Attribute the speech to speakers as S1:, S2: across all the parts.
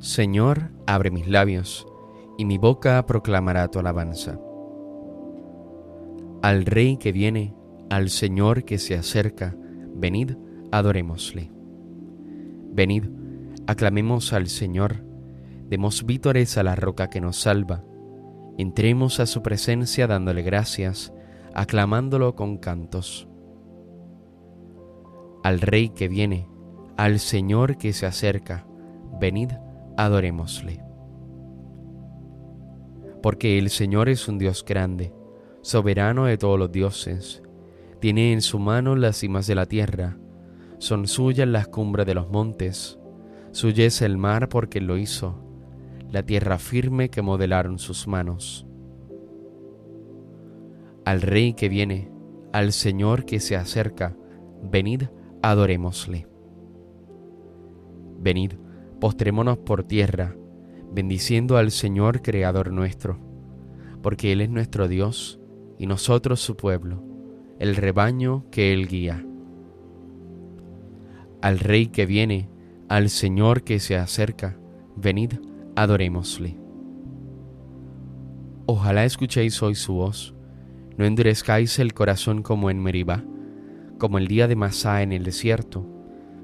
S1: Señor, abre mis labios, y mi boca proclamará tu alabanza. Al Rey que viene, al Señor que se acerca, venid, adorémosle. Venid, aclamemos al Señor, demos vítores a la roca que nos salva, entremos a su presencia dándole gracias, aclamándolo con cantos. Al Rey que viene, al Señor que se acerca, venid, adorémosle. Porque el Señor es un Dios grande, soberano de todos los dioses, tiene en su mano las cimas de la tierra, son suyas las cumbres de los montes, suya es el mar porque lo hizo, la tierra firme que modelaron sus manos. Al Rey que viene, al Señor que se acerca, venid, adorémosle. Venid, postrémonos por tierra, bendiciendo al Señor Creador nuestro, porque Él es nuestro Dios y nosotros su pueblo, el rebaño que Él guía. Al Rey que viene, al Señor que se acerca, venid, adorémosle. Ojalá escuchéis hoy su voz, no endurezcáis el corazón como en Meribá, como el día de Masá en el desierto,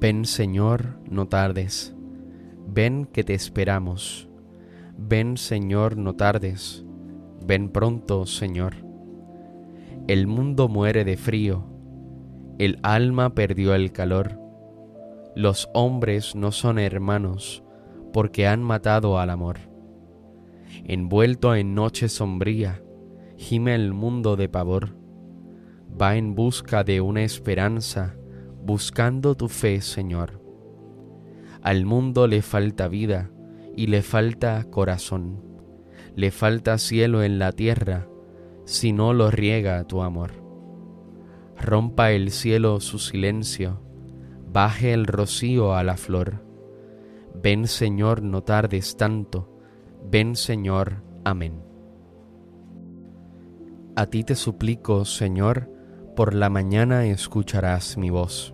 S1: Ven Señor, no tardes, ven que te esperamos. Ven Señor, no tardes, ven pronto Señor. El mundo muere de frío, el alma perdió el calor. Los hombres no son hermanos porque han matado al amor. Envuelto en noche sombría, gime el mundo de pavor. Va en busca de una esperanza buscando tu fe, Señor. Al mundo le falta vida y le falta corazón, le falta cielo en la tierra si no lo riega tu amor. Rompa el cielo su silencio, baje el rocío a la flor. Ven Señor, no tardes tanto, ven Señor, amén. A ti te suplico, Señor, por la mañana escucharás mi voz.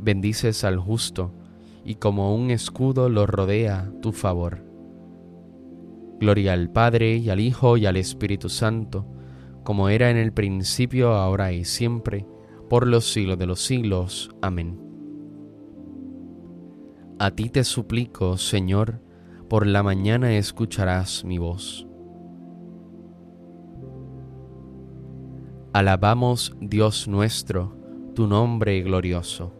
S1: bendices al justo, y como un escudo lo rodea tu favor. Gloria al Padre y al Hijo y al Espíritu Santo, como era en el principio, ahora y siempre, por los siglos de los siglos. Amén. A ti te suplico, Señor, por la mañana escucharás mi voz. Alabamos, Dios nuestro, tu nombre glorioso.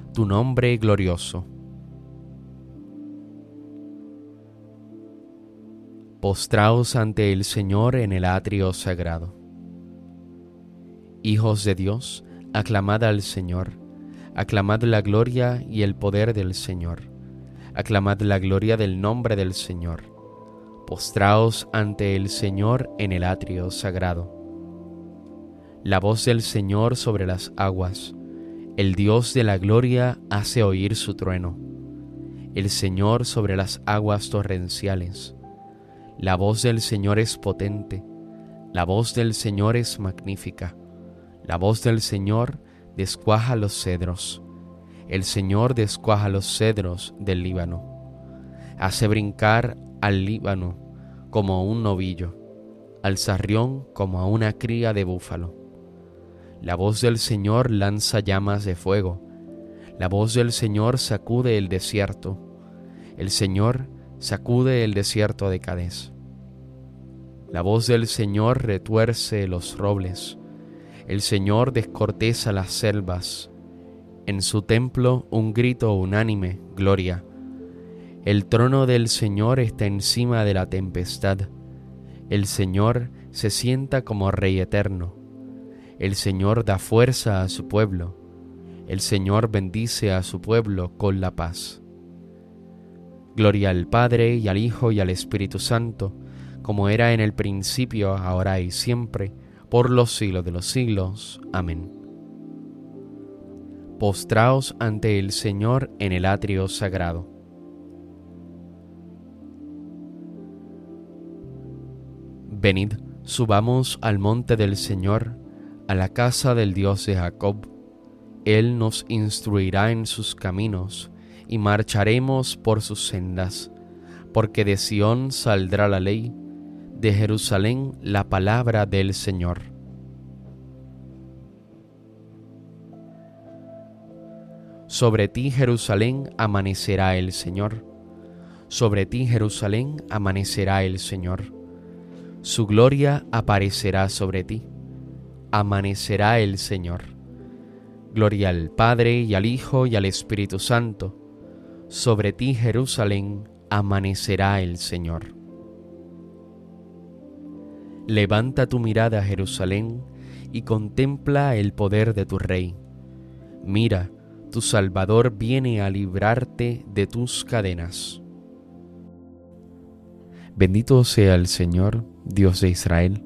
S1: tu nombre glorioso. postraos ante el Señor en el atrio sagrado. Hijos de Dios, aclamad al Señor, aclamad la gloria y el poder del Señor, aclamad la gloria del nombre del Señor. Postraos ante el Señor en el atrio sagrado. La voz del Señor sobre las aguas, el Dios de la gloria hace oír su trueno, el Señor sobre las aguas torrenciales la voz del Señor es potente, la voz del Señor es magnífica, la voz del Señor descuaja los cedros, el Señor descuaja los cedros del Líbano, hace brincar al Líbano como un novillo, al sarrión como a una cría de búfalo. La voz del Señor lanza llamas de fuego, la voz del Señor sacude el desierto, el Señor sacude el desierto de Cadés. La voz del Señor retuerce los robles, el Señor descorteza las selvas. En su templo un grito unánime, gloria. El trono del Señor está encima de la tempestad. El Señor se sienta como Rey eterno. El Señor da fuerza a su pueblo. El Señor bendice a su pueblo con la paz. Gloria al Padre y al Hijo y al Espíritu Santo, como era en el principio, ahora y siempre, por los siglos de los siglos. Amén. Postraos ante el Señor en el atrio sagrado. Venid, subamos al monte del Señor, a la casa del Dios de Jacob. Él nos instruirá en sus caminos y marcharemos por sus sendas, porque de Sión saldrá la ley, de Jerusalén la palabra del Señor. Sobre ti, Jerusalén, amanecerá el Señor. Sobre ti, Jerusalén, amanecerá el Señor. Su gloria aparecerá sobre ti. Amanecerá el Señor. Gloria al Padre y al Hijo y al Espíritu Santo sobre ti Jerusalén amanecerá el Señor. Levanta tu mirada Jerusalén y contempla el poder de tu Rey. Mira, tu Salvador viene a librarte de tus cadenas. Bendito sea el Señor, Dios de Israel,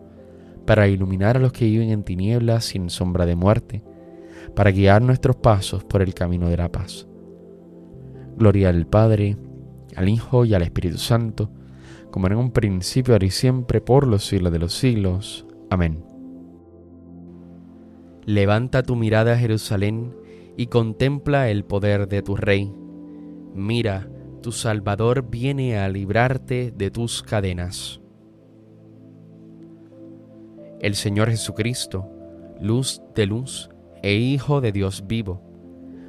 S1: para iluminar a los que viven en tinieblas sin sombra de muerte, para guiar nuestros pasos por el camino de la paz. Gloria al Padre, al Hijo y al Espíritu Santo, como en un principio, ahora y siempre, por los siglos de los siglos. Amén. Levanta tu mirada a Jerusalén y contempla el poder de tu Rey. Mira, tu Salvador viene a librarte de tus cadenas. El Señor Jesucristo, luz de luz e Hijo de Dios vivo,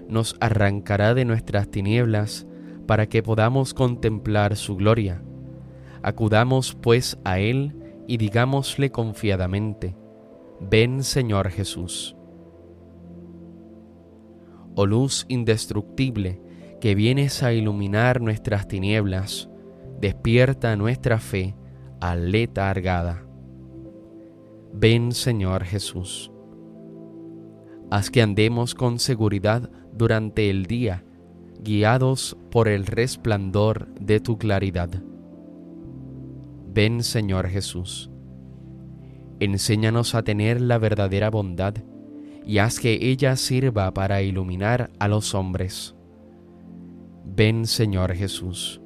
S1: nos arrancará de nuestras tinieblas para que podamos contemplar su gloria. Acudamos pues a Él y digámosle confiadamente, ven Señor Jesús. Oh luz indestructible, que vienes a iluminar nuestras tinieblas, despierta nuestra fe aletargada. Ven Señor Jesús. Haz que andemos con seguridad durante el día, guiados por el resplandor de tu claridad. Ven Señor Jesús. Enséñanos a tener la verdadera bondad y haz que ella sirva para iluminar a los hombres. Ven Señor Jesús.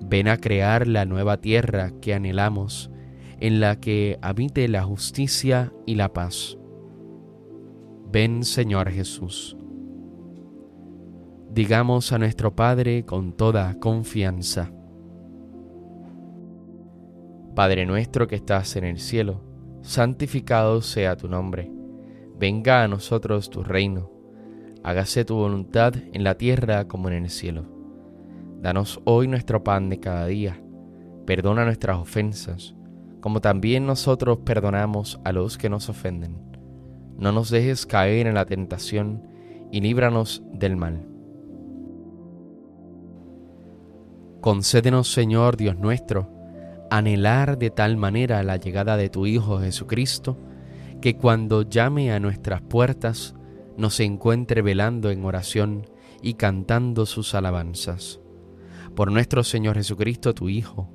S1: Ven a crear la nueva tierra que anhelamos, en la que habite la justicia y la paz. Ven Señor Jesús. Digamos a nuestro Padre con toda confianza. Padre nuestro que estás en el cielo, santificado sea tu nombre. Venga a nosotros tu reino hágase tu voluntad en la tierra como en el cielo. Danos hoy nuestro pan de cada día. Perdona nuestras ofensas, como también nosotros perdonamos a los que nos ofenden. No nos dejes caer en la tentación y líbranos del mal. Concédenos, Señor Dios nuestro, anhelar de tal manera la llegada de tu Hijo Jesucristo, que cuando llame a nuestras puertas, nos encuentre velando en oración y cantando sus alabanzas. Por nuestro Señor Jesucristo, tu Hijo,